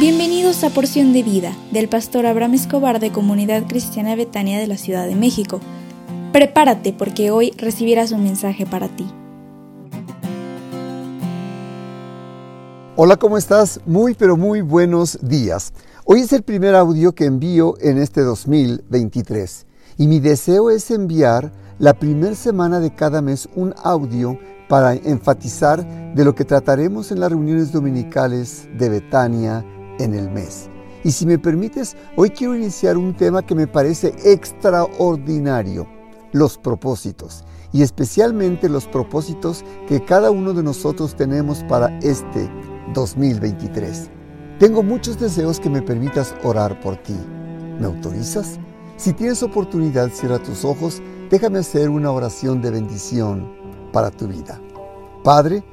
Bienvenidos a Porción de Vida del pastor Abraham Escobar de Comunidad Cristiana Betania de la Ciudad de México. Prepárate porque hoy recibirás un mensaje para ti. Hola, ¿cómo estás? Muy pero muy buenos días. Hoy es el primer audio que envío en este 2023 y mi deseo es enviar la primera semana de cada mes un audio para enfatizar de lo que trataremos en las reuniones dominicales de Betania en el mes. Y si me permites, hoy quiero iniciar un tema que me parece extraordinario, los propósitos, y especialmente los propósitos que cada uno de nosotros tenemos para este 2023. Tengo muchos deseos que me permitas orar por ti. ¿Me autorizas? Si tienes oportunidad, cierra tus ojos, déjame hacer una oración de bendición para tu vida. Padre,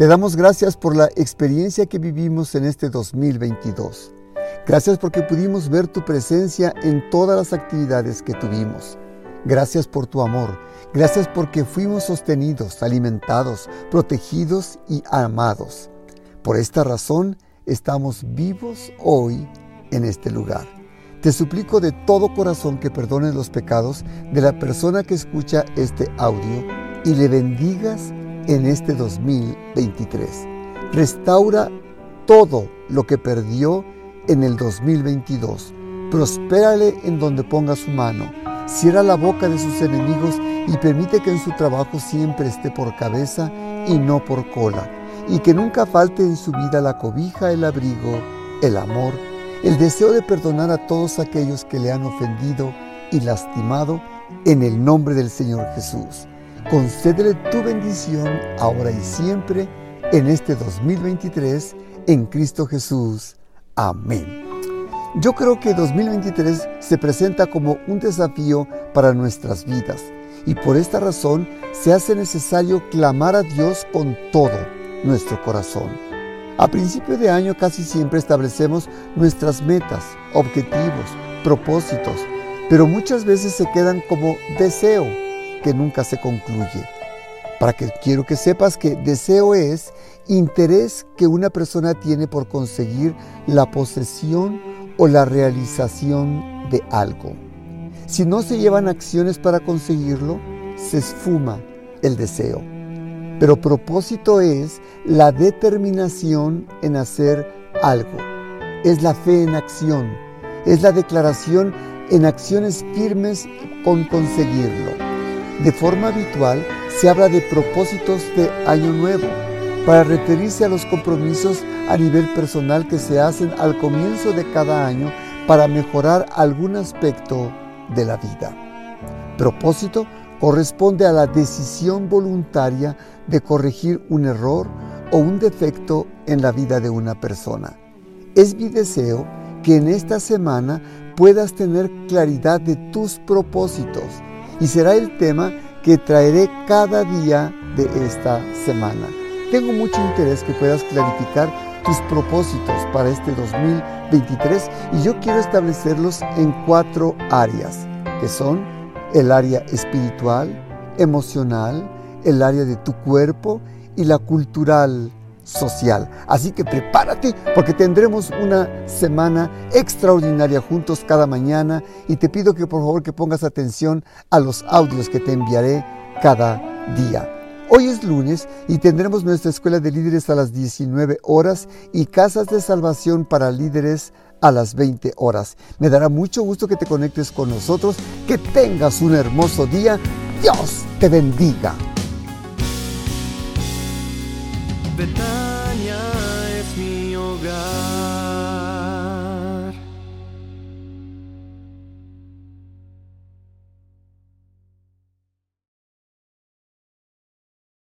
te damos gracias por la experiencia que vivimos en este 2022. Gracias porque pudimos ver tu presencia en todas las actividades que tuvimos. Gracias por tu amor. Gracias porque fuimos sostenidos, alimentados, protegidos y amados. Por esta razón estamos vivos hoy en este lugar. Te suplico de todo corazón que perdones los pecados de la persona que escucha este audio y le bendigas en este 2023. Restaura todo lo que perdió en el 2022. Prospérale en donde ponga su mano. Cierra la boca de sus enemigos y permite que en su trabajo siempre esté por cabeza y no por cola. Y que nunca falte en su vida la cobija, el abrigo, el amor, el deseo de perdonar a todos aquellos que le han ofendido y lastimado en el nombre del Señor Jesús. Concédele tu bendición ahora y siempre en este 2023 en Cristo Jesús. Amén. Yo creo que 2023 se presenta como un desafío para nuestras vidas y por esta razón se hace necesario clamar a Dios con todo nuestro corazón. A principio de año casi siempre establecemos nuestras metas, objetivos, propósitos, pero muchas veces se quedan como deseo que nunca se concluye. Para que quiero que sepas que deseo es interés que una persona tiene por conseguir la posesión o la realización de algo. Si no se llevan acciones para conseguirlo, se esfuma el deseo. Pero propósito es la determinación en hacer algo. Es la fe en acción. Es la declaración en acciones firmes con conseguirlo. De forma habitual se habla de propósitos de año nuevo para referirse a los compromisos a nivel personal que se hacen al comienzo de cada año para mejorar algún aspecto de la vida. Propósito corresponde a la decisión voluntaria de corregir un error o un defecto en la vida de una persona. Es mi deseo que en esta semana puedas tener claridad de tus propósitos y será el tema que traeré cada día de esta semana. Tengo mucho interés que puedas clarificar tus propósitos para este 2023 y yo quiero establecerlos en cuatro áreas, que son el área espiritual, emocional, el área de tu cuerpo y la cultural social. Así que prepárate porque tendremos una semana extraordinaria juntos cada mañana y te pido que por favor que pongas atención a los audios que te enviaré cada día. Hoy es lunes y tendremos nuestra escuela de líderes a las 19 horas y casas de salvación para líderes a las 20 horas. Me dará mucho gusto que te conectes con nosotros, que tengas un hermoso día. Dios te bendiga.